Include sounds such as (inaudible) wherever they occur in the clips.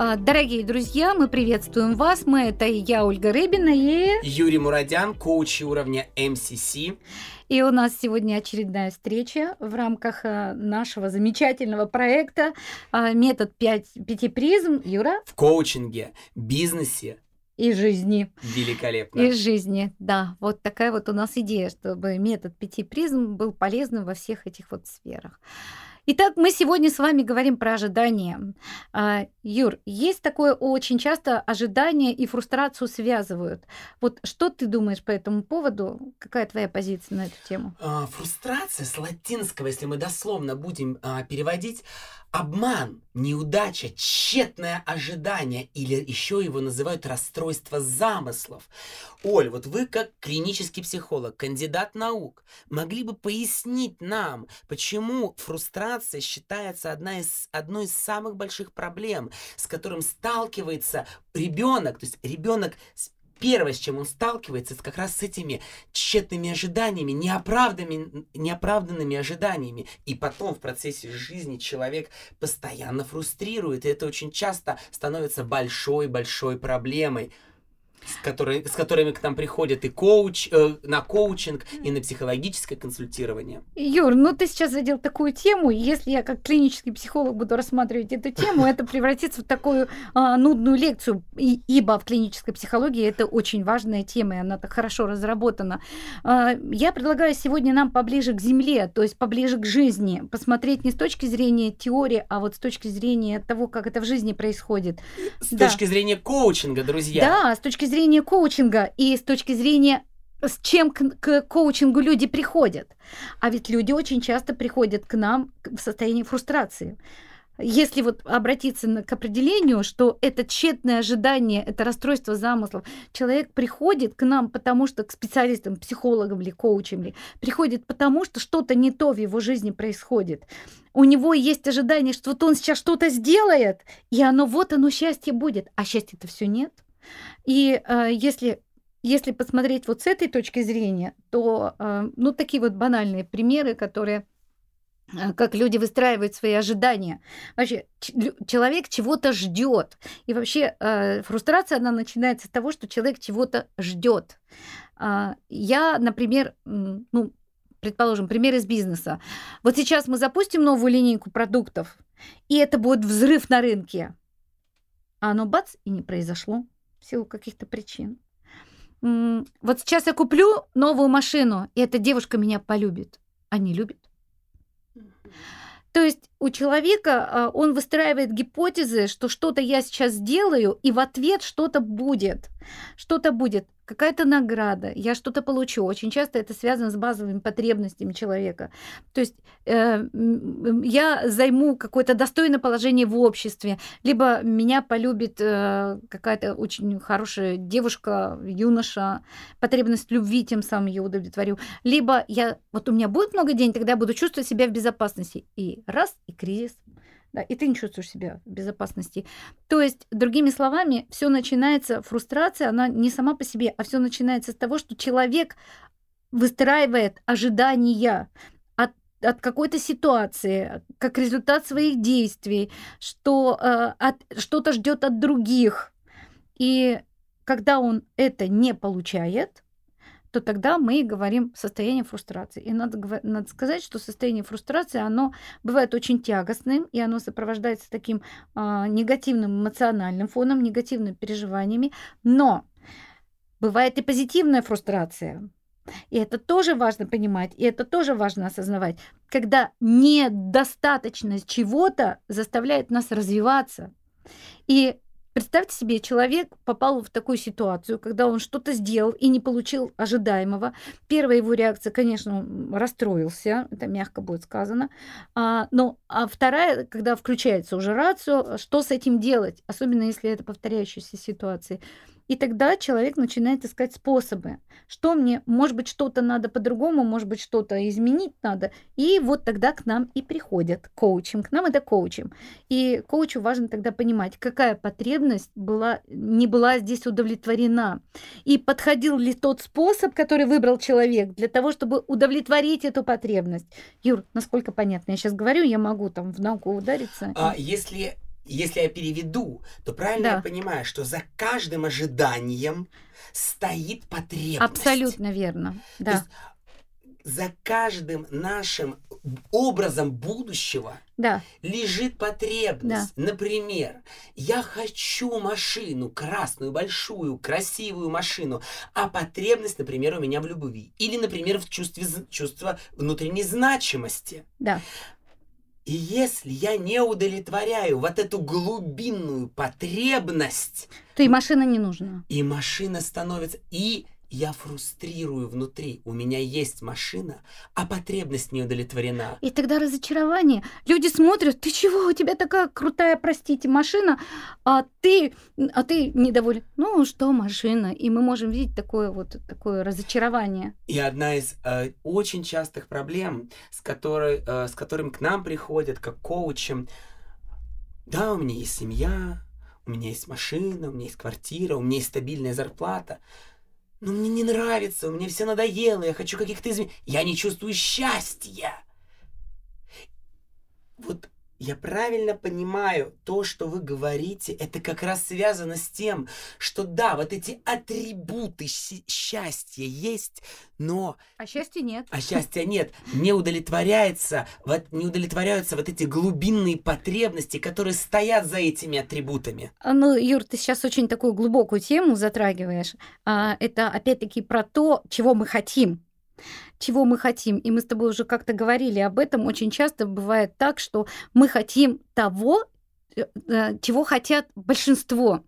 А, дорогие друзья, мы приветствуем вас. Мы это я, Ольга Рыбина и... Юрий Мурадян, коуч уровня МСС. И у нас сегодня очередная встреча в рамках а, нашего замечательного проекта а, «Метод 5, 5 призм». Юра? В коучинге, бизнесе, и жизни. Великолепно. И жизни, да. Вот такая вот у нас идея, чтобы метод пяти призм был полезным во всех этих вот сферах. Итак, мы сегодня с вами говорим про ожидания. А, Юр, есть такое очень часто ожидание и фрустрацию связывают. Вот что ты думаешь по этому поводу? Какая твоя позиция на эту тему? А, фрустрация с латинского, если мы дословно будем а, переводить, Обман, неудача, тщетное ожидание или еще его называют расстройство замыслов. Оль, вот вы как клинический психолог, кандидат наук, могли бы пояснить нам, почему фрустрация считается одна из, одной из самых больших проблем, с которым сталкивается ребенок, то есть ребенок с первое, с чем он сталкивается, это как раз с этими тщетными ожиданиями, неоправданными, неоправданными ожиданиями. И потом в процессе жизни человек постоянно фрустрирует, и это очень часто становится большой-большой проблемой с, которой, с которыми к нам приходят и коуч, э, на коучинг, и на психологическое консультирование. Юр, ну ты сейчас задел такую тему, если я как клинический психолог буду рассматривать эту тему, это превратится в такую а, нудную лекцию, и, ибо в клинической психологии это очень важная тема, и она так хорошо разработана. А, я предлагаю сегодня нам поближе к земле, то есть поближе к жизни, посмотреть не с точки зрения теории, а вот с точки зрения того, как это в жизни происходит. С да. точки зрения коучинга, друзья. Да, с точки зрения коучинга и с точки зрения с чем к, к коучингу люди приходят. А ведь люди очень часто приходят к нам в состоянии фрустрации. Если вот обратиться к определению, что это тщетное ожидание, это расстройство замыслов, человек приходит к нам, потому что к специалистам, психологам или коучам, ли, приходит потому, что что-то не то в его жизни происходит. У него есть ожидание, что вот он сейчас что-то сделает, и оно вот оно счастье будет, а счастья-то все нет. И э, если если посмотреть вот с этой точки зрения, то э, ну такие вот банальные примеры, которые э, как люди выстраивают свои ожидания. Вообще, человек чего-то ждет. И вообще э, фрустрация, она начинается с того, что человек чего-то ждет. Э, я, например, ну, предположим, пример из бизнеса. Вот сейчас мы запустим новую линейку продуктов, и это будет взрыв на рынке. А оно бац, и не произошло в силу каких-то причин. Вот сейчас я куплю новую машину, и эта девушка меня полюбит. А не любит. То есть у человека а, он выстраивает гипотезы, что что-то я сейчас сделаю, и в ответ что-то будет. Что-то будет какая-то награда, я что-то получу. Очень часто это связано с базовыми потребностями человека. То есть э, я займу какое-то достойное положение в обществе, либо меня полюбит э, какая-то очень хорошая девушка, юноша, потребность любви тем самым я удовлетворю. Либо я, вот у меня будет много денег, тогда я буду чувствовать себя в безопасности. И раз, и кризис да, и ты не чувствуешь себя в безопасности. То есть, другими словами, все начинается, фрустрация, она не сама по себе, а все начинается с того, что человек выстраивает ожидания от, от какой-то ситуации, как результат своих действий, что э, от, что-то ждет от других. И когда он это не получает, то тогда мы говорим состояние фрустрации. И надо, надо сказать, что состояние фрустрации, оно бывает очень тягостным, и оно сопровождается таким э, негативным эмоциональным фоном, негативными переживаниями. Но бывает и позитивная фрустрация. И это тоже важно понимать, и это тоже важно осознавать, когда недостаточность чего-то заставляет нас развиваться. И Представьте себе, человек попал в такую ситуацию, когда он что-то сделал и не получил ожидаемого. Первая его реакция, конечно, он расстроился, это мягко будет сказано. А, но а вторая, когда включается уже рацию, что с этим делать, особенно если это повторяющаяся ситуация. И тогда человек начинает искать способы, что мне, может быть, что-то надо по-другому, может быть, что-то изменить надо. И вот тогда к нам и приходят коучем. К нам это коучем. И коучу важно тогда понимать, какая потребность была, не была здесь удовлетворена. И подходил ли тот способ, который выбрал человек для того, чтобы удовлетворить эту потребность. Юр, насколько понятно? Я сейчас говорю, я могу там в науку удариться. А, если если я переведу, то правильно Да. я понимаю, что за каждым ожиданием стоит потребность. Абсолютно верно. То Да, есть за каждым нашим образом будущего да, лежит потребность. Например, я хочу машину, красную, большую, красивую машину, а потребность, например, у меня в любви. Или, например, в чувстве, чувство внутренней значимости. да. И если я не удовлетворяю вот эту глубинную потребность, То и машина не нужна. и машина становится... И я фрустрирую внутри. У меня есть машина, а потребность не удовлетворена. И тогда разочарование. Люди смотрят, ты чего, у тебя такая крутая, простите, машина, а ты, а ты недоволен. Ну что, машина? И мы можем видеть такое вот такое разочарование. И одна из э, очень частых проблем, с, которой, э, с которым к нам приходят как коучам, да, у меня есть семья, у меня есть машина, у меня есть квартира, у меня есть стабильная зарплата, но мне не нравится, мне все надоело, я хочу каких-то изменений, я не чувствую счастья. Вот я правильно понимаю, то, что вы говорите, это как раз связано с тем, что да, вот эти атрибуты счастья есть, но А счастья нет. а счастья нет, не удовлетворяется, вот не удовлетворяются вот эти глубинные потребности, которые стоят за этими атрибутами. А, Ну, Юр, ты сейчас очень такую глубокую тему затрагиваешь. А, Это опять-таки про то, чего мы хотим. Чего мы хотим. И мы с тобой уже как-то говорили об этом. Очень часто бывает так, что мы хотим того, э, э, чего хотят большинство.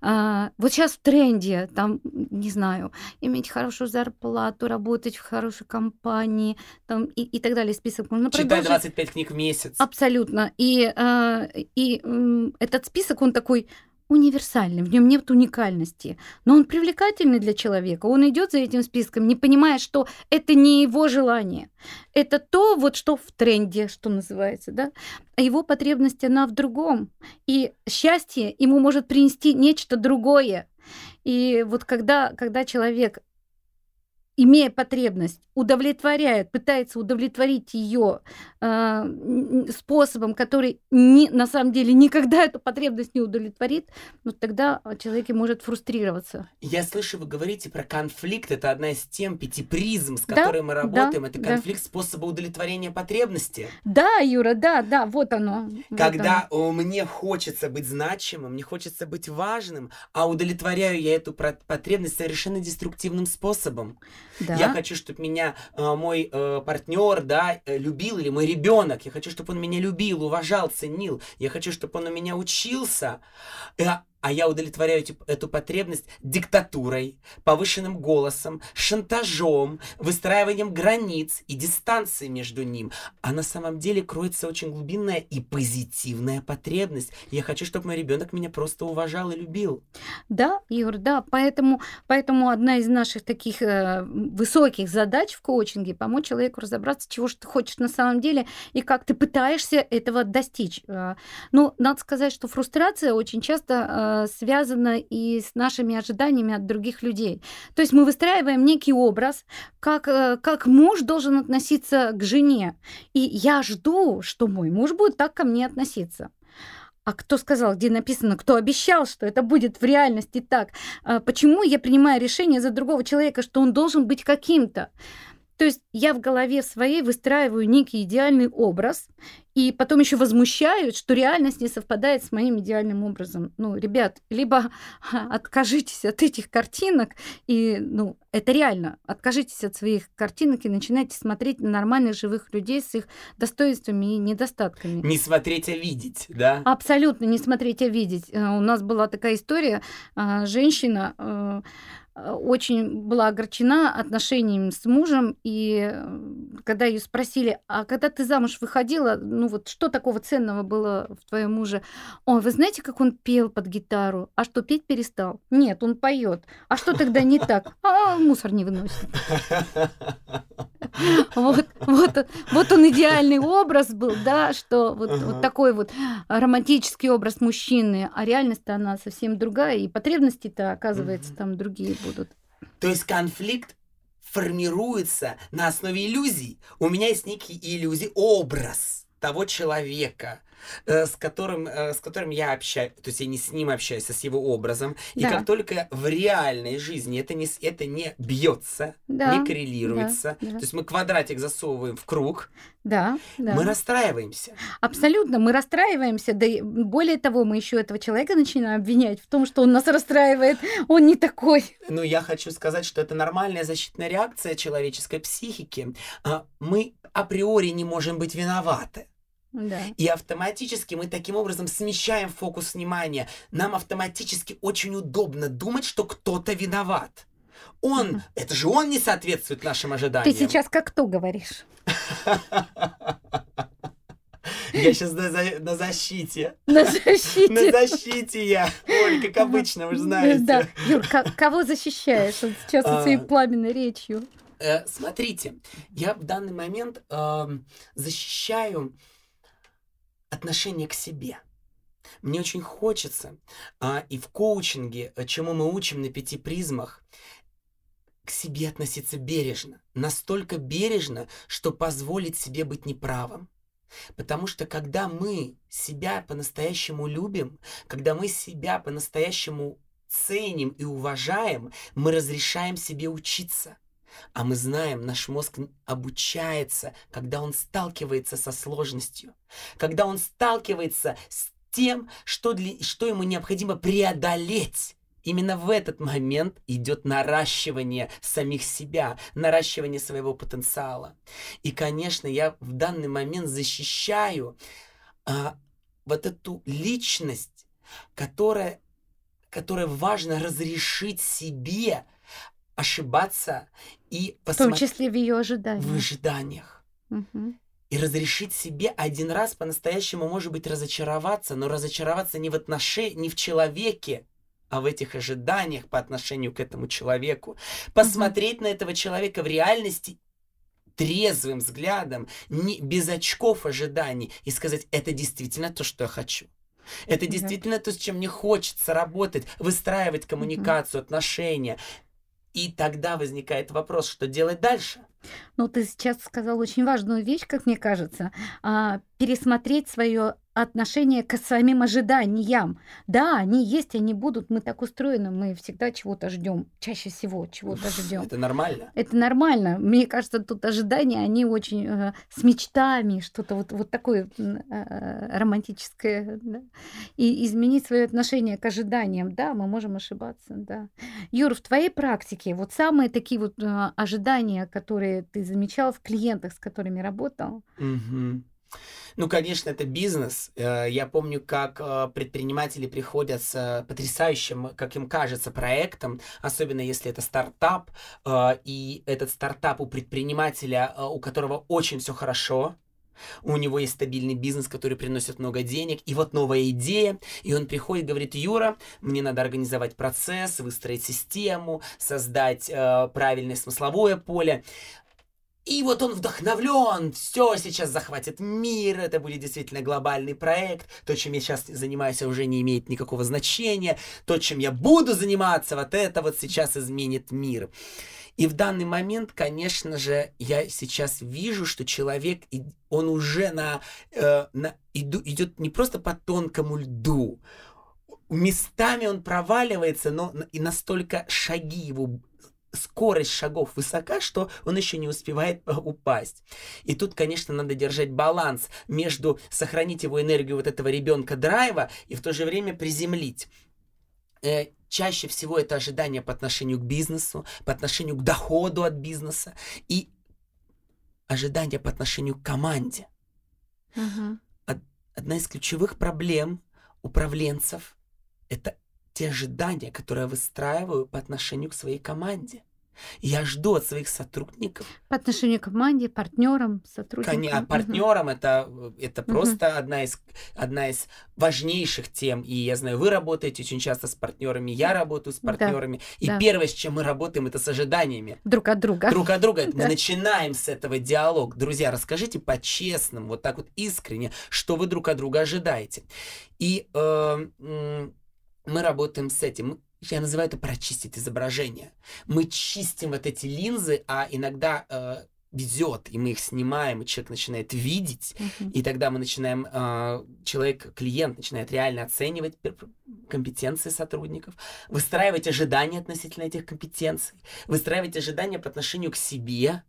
А, Вот сейчас в тренде, там, не знаю, иметь хорошую зарплату, работать в хорошей компании, там, и, и так далее. Список можно Читай продолжить. 25 книг в месяц. Абсолютно. И, э, и этот список, он такой универсальный, в нем нет уникальности, но он привлекательный для человека. Он идет за этим списком, не понимая, что это не его желание, это то, вот что в тренде, что называется, да. Его потребность она в другом, и счастье ему может принести нечто другое. И вот когда, когда человек имея потребность, удовлетворяет, пытается удовлетворить ее способом, который не, на самом деле никогда (laughs) эту потребность не удовлетворит, ну тогда человек может фрустрироваться. Я слышу, вы говорите про конфликт. Это одна из тем пяти призм, с Да, которой мы работаем. да, это да. конфликт способа удовлетворения потребности. Да, Юра, да, да, вот оно. вот Когда о, мне хочется быть значимым, мне хочется быть важным, а удовлетворяю я эту потребность совершенно деструктивным способом. Да. Я хочу, чтобы меня э, мой партнер, да, э, любил, или мой ребенок. Я хочу, чтобы он меня любил, уважал, ценил. Я хочу, чтобы он у меня учился. Э, а я удовлетворяю эти- эту потребность диктатурой, повышенным голосом, шантажом, выстраиванием границ и дистанции между ним. А на самом деле кроется очень глубинная и позитивная потребность. Я хочу, чтобы мой ребенок меня просто уважал и любил. Да, Юр, да, поэтому, поэтому одна из наших таких э, высоких задач в коучинге помочь человеку разобраться, чего же ты хочешь на самом деле и как ты пытаешься этого достичь. Э, Ну, надо сказать, что фрустрация очень часто э, связана и с нашими ожиданиями от других людей. То есть мы выстраиваем некий образ, как, э, как муж должен относиться к жене. И я жду, что мой муж будет так ко мне относиться. А кто сказал, где написано, кто обещал, что это будет в реальности так? А Почему я принимаю решение за другого человека, что он должен быть каким-то? То есть я в голове своей выстраиваю некий идеальный образ, и потом еще возмущаюсь, что реальность не совпадает с моим идеальным образом. Ну, ребят, либо откажитесь от этих картинок, и, ну, это реально, откажитесь от своих картинок и начинайте смотреть на нормальных живых людей с их достоинствами и недостатками. Не смотреть, а видеть, да? Абсолютно не смотреть, а видеть. Э, У нас была такая история, а, женщина э, э, очень была огорчена отношениями с мужем, и э, когда ее спросили, а когда ты замуж выходила, ну вот что такого ценного было в твоем муже? Ой, вы знаете, как он пел под гитару? А что, петь перестал? Нет, он поет. А что тогда не так? А, мусор не выносит. (laughs) (laughs) Вот, вот, вот он идеальный образ был, да, что вот, Ага. вот такой вот романтический образ мужчины, а реальность она совсем другая, и потребности-то, оказывается, Мгм. там другие будут. То есть конфликт формируется на основе иллюзий. У меня есть некий иллюзий, образ того человека, с которым, э, с которым я общаюсь, то есть я не с ним общаюсь, а с его образом. И Да. как только в реальной жизни это не, это не бьется, Да, не коррелируется, да, да. то есть мы квадратик засовываем в круг, Да, да. мы расстраиваемся. Абсолютно, мы расстраиваемся, да и более того, мы еще этого человека начинаем обвинять в том, что он нас расстраивает, он не такой. Но я хочу сказать, что это нормальная защитная реакция человеческой психики. А, Мы априори не можем быть виноваты. Да. И автоматически мы таким образом смещаем фокус внимания. Нам автоматически очень удобно думать, что кто-то виноват. Он, это же он не соответствует нашим ожиданиям. Ты сейчас как кто говоришь? Я сейчас на, за- на защите. На На защите. защите я. Оль, как обычно, вы же знаете. Да. Юр, ко- кого защищаешь вот сейчас А. своей пламенной речью? Э, смотрите, я в данный момент эм, защищаю отношение к себе. Мне очень хочется, а, и в коучинге, э, чему мы учим на пяти призмах, к себе относиться бережно. Настолько бережно, что позволить себе быть неправым. Потому что когда мы себя по-настоящему любим, когда мы себя по-настоящему ценим и уважаем, мы разрешаем себе учиться. А мы знаем, наш мозг обучается, когда он сталкивается со сложностью, когда он сталкивается с тем, что, для, что ему необходимо преодолеть. Именно в этот момент идет наращивание самих себя, наращивание своего потенциала. И, конечно, я в данный момент защищаю а, вот эту личность, которая, которая важно разрешить себе ошибаться и В том посмотреть числе в ее в ожиданиях. ожиданиях. Мгм. И разрешить себе один раз по-настоящему, может быть, разочароваться, но разочароваться не в отношении, не в человеке, а в этих ожиданиях по отношению к этому человеку. Посмотреть на этого человека в реальности трезвым взглядом, не, без очков ожиданий, и сказать, это действительно то, что я хочу. Это действительно то, с чем мне хочется работать, выстраивать коммуникацию, отношения. И тогда возникает вопрос, что делать дальше? Ну, ты сейчас сказал очень важную вещь, как мне кажется, а, пересмотреть свое отношение к самим ожиданиям. Да, они есть, они будут, мы так устроены, мы всегда чего-то ждем, чаще всего чего-то ждем. Это нормально. Это нормально. Мне кажется, тут ожидания, они очень э, с мечтами, что-то вот, вот такое м, э, романтическое. да. И изменить свое отношение к ожиданиям, да, мы можем ошибаться, да. Юр, в твоей практике вот самые такие вот э, ожидания, которые ты замечал в клиентах, с которыми работал, Мгм. Ну, конечно, это бизнес. Э, Я помню, как э, предприниматели приходят с потрясающим, как им кажется, проектом, особенно если это стартап, э, и этот стартап у предпринимателя, у которого очень все хорошо, у него есть стабильный бизнес, который приносит много денег, и вот новая идея, и он приходит говорит, Юра, мне надо организовать процесс, выстроить систему, создать э, правильное смысловое поле. И вот он вдохновлен, все сейчас захватит мир, это будет действительно глобальный проект. То, чем я сейчас занимаюсь, уже не имеет никакого значения. То, чем я буду заниматься, вот это вот сейчас изменит мир. И в данный момент, конечно же, я сейчас вижу, что человек, он уже на, э, на- идет не просто по тонкому льду, местами он проваливается, но и настолько шаги его скорость шагов высока, что он еще не успевает э, упасть. И тут, конечно, надо держать баланс между сохранить его энергию вот этого ребенка драйва и в то же время приземлить. Э, чаще всего это ожидание по отношению к бизнесу, по отношению к доходу от бизнеса и ожидание по отношению к команде. Одна из ключевых проблем управленцев – это те ожидания, которые я выстраиваю по отношению к своей команде. Я жду от своих сотрудников, по отношению к команде, партнерам, сотрудникам. а партнерам это, это Мгм. просто одна из, одна из важнейших тем. И я знаю, вы работаете очень часто с партнерами, я работаю с Да, партнерами. И да. первое, с чем мы работаем, это с ожиданиями Друг от друга. друг от друга. (laughs) Мы Да. начинаем с этого диалог. Друзья, расскажите по-честному, вот так вот искренне, что вы друг от друга ожидаете. И э, мы работаем с этим. Я называю это прочистить изображение. Мы чистим вот эти линзы, а иногда э, везет, и мы их снимаем, и человек начинает видеть, Мгм. и тогда мы начинаем, а, человек, клиент начинает реально оценивать компетенции сотрудников, выстраивать ожидания относительно этих компетенций, выстраивать ожидания по отношению к себе,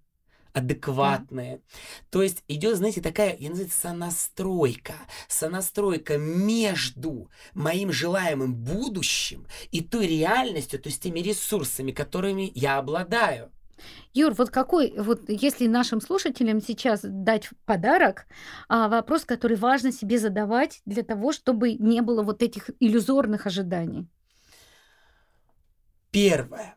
адекватные. То есть идет, знаете, такая, я называю сонастройка. Сонастройка между моим желаемым будущим и той реальностью, то есть теми ресурсами, которыми я обладаю. Юр, вот какой, вот если нашим слушателям сейчас дать подарок, а, вопрос, который важно себе задавать для того, чтобы не было вот этих иллюзорных ожиданий. Первое.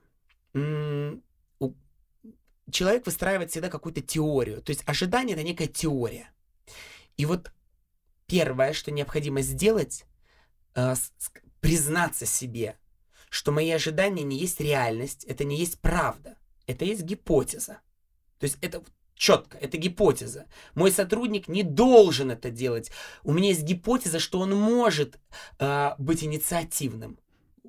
Человек выстраивает всегда какую-то теорию. То есть ожидание это некая теория. И вот первое, что необходимо сделать, э, признаться себе, что мои ожидания не есть реальность, это не есть правда, это есть гипотеза. То есть это четко, это гипотеза. Мой сотрудник не должен это делать. У меня есть гипотеза, что он может э, быть инициативным.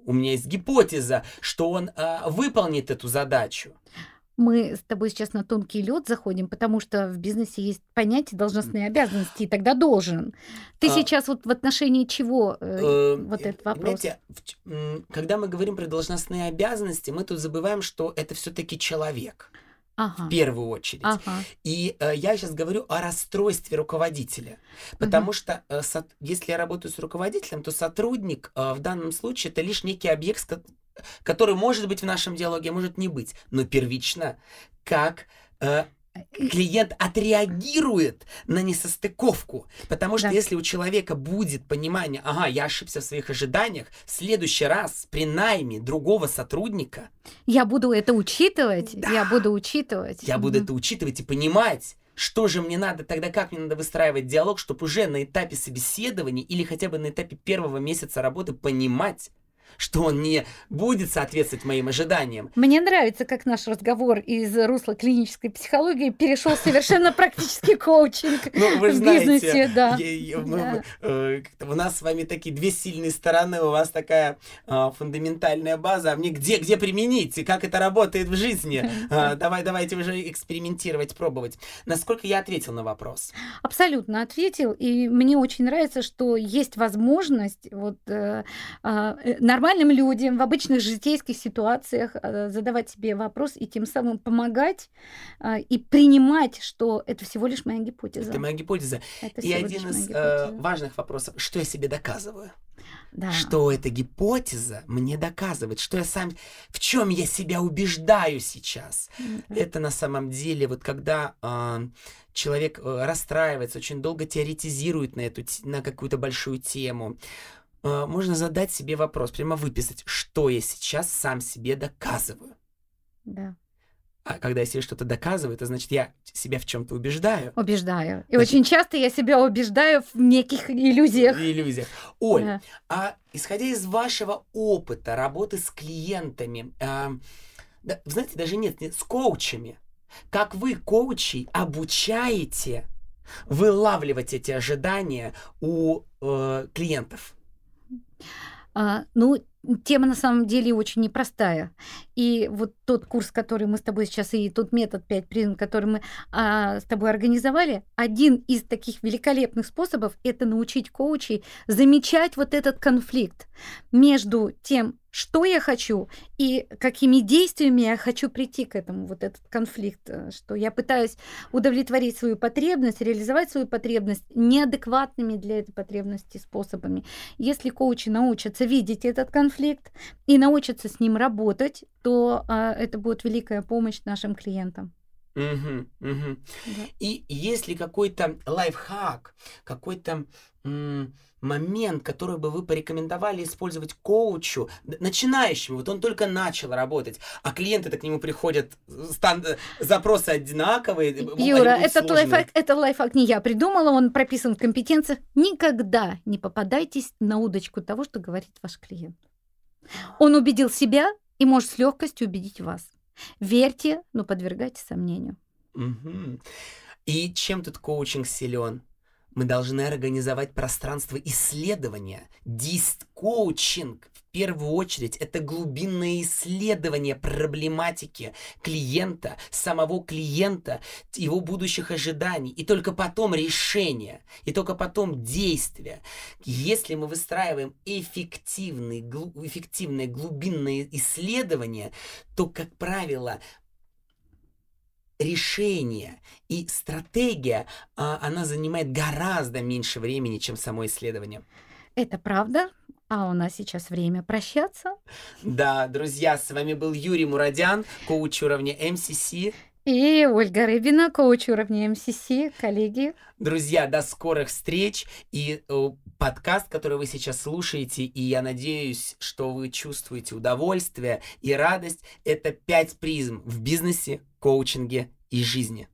У меня есть гипотеза, что он э, выполнит эту задачу. Мы с тобой сейчас на тонкий лед заходим, потому что в бизнесе есть понятие должностные обязанности, и тогда должен. Ты А. сейчас вот в отношении чего э, Э, вот этот вопрос? М, когда мы говорим про должностные обязанности, мы тут забываем, что это все-таки человек Ага. в первую очередь. Ага. И э, я сейчас говорю о расстройстве руководителя. Потому что э, сот- если я работаю с руководителем, то сотрудник э, в данном случае это лишь некий объект, с который может быть в нашем диалоге, а может не быть. Но первично, как э, клиент отреагирует на несостыковку. Потому что Да. если у человека будет понимание, ага, я ошибся в своих ожиданиях, в следующий раз при найме другого сотрудника Я буду это учитывать, Да. я буду учитывать. я буду это учитывать и понимать, что же мне надо, тогда как мне надо выстраивать диалог, чтобы уже на этапе собеседования или хотя бы на этапе первого месяца работы понимать, что он не будет соответствовать моим ожиданиям. Мне нравится, как наш разговор из русла клинической психологии перешел совершенно практически коучинг Ну, вы в знаете, бизнесе, да. я- я- мы- Да. э, у нас с вами такие две сильные стороны, у вас такая а, фундаментальная база, а мне где, где применить, и как это работает в жизни? А, давай, давайте уже экспериментировать, пробовать. Насколько я ответил на вопрос? Абсолютно ответил. И мне очень нравится, что есть возможность вот, э, э, нормальным людям в обычных житейских ситуациях э, задавать себе вопрос и тем самым помогать а, и принимать, что это всего лишь моя гипотеза. Это моя гипотеза. Это И один из э, важных вопросов, что я себе доказываю? Да. Что эта гипотеза мне доказывает, что я сам, в чем я себя убеждаю сейчас. Мгм. Это на самом деле, вот когда а, человек э, расстраивается, очень долго теоретизирует на, эту, на какую-то большую тему, а, можно задать себе вопрос, прямо выписать, что я сейчас сам себе доказываю. Да. А когда я себе что-то доказываю, это значит, я себя в чем-то убеждаю. Убеждаю. И Значит- очень часто я себя убеждаю в неких иллюзиях. Иллюзиях. Оль, Да. А исходя из вашего опыта работы с клиентами, а, да, знаете, даже нет, нет, с коучами, как вы, коучей, обучаете вылавливать эти ожидания у э, клиентов? А, ну, тема на самом деле очень непростая. И вот тот курс, который мы с тобой сейчас, и тот метод 5 призм, который мы а, с тобой организовали, один из таких великолепных способов – это научить коучей замечать вот этот конфликт между тем, что я хочу и какими действиями я хочу прийти к этому, вот этот конфликт, э, что я пытаюсь удовлетворить свою потребность, реализовать свою потребность неадекватными для этой потребности способами. Если коучи научатся видеть этот конфликт и научатся с ним работать, то а, это будет великая помощь нашим клиентам. Мгм, мгм. Да. И есть ли какой-то лайфхак, какой-то м, момент, который бы вы порекомендовали использовать коучу, начинающему, вот он только начал работать, а клиенты-то к нему приходят, стан- запросы одинаковые, э, Юра, этот сложные. лайфхак, это лайфхак не я придумала, он прописан в компетенциях. Никогда не попадайтесь на удочку того, что говорит ваш клиент. Он убедил себя и может с легкостью убедить вас. Верьте, но подвергайте сомнению. Мгм. И чем тут коучинг силен? Мы должны организовать пространство исследования, дист-коучинг. первую очередь это глубинное исследование проблематики клиента, самого клиента, его будущих ожиданий, и только потом решение, и только потом действие. Если мы выстраиваем эффективный, глу, эффективное глубинное исследование, то, как правило, решение и стратегия, а, она занимает гораздо меньше времени, чем само исследование. Это правда? А у нас сейчас время прощаться. Да, друзья, с вами был Юрий Мурадян, коуч уровня МСС. И Ольга Рыбина, коуч уровня МСС, коллеги. Друзья, до скорых встреч и э, подкаст, который вы сейчас слушаете, и я надеюсь, что вы чувствуете удовольствие и радость. Это пять призм в бизнесе, коучинге и жизни.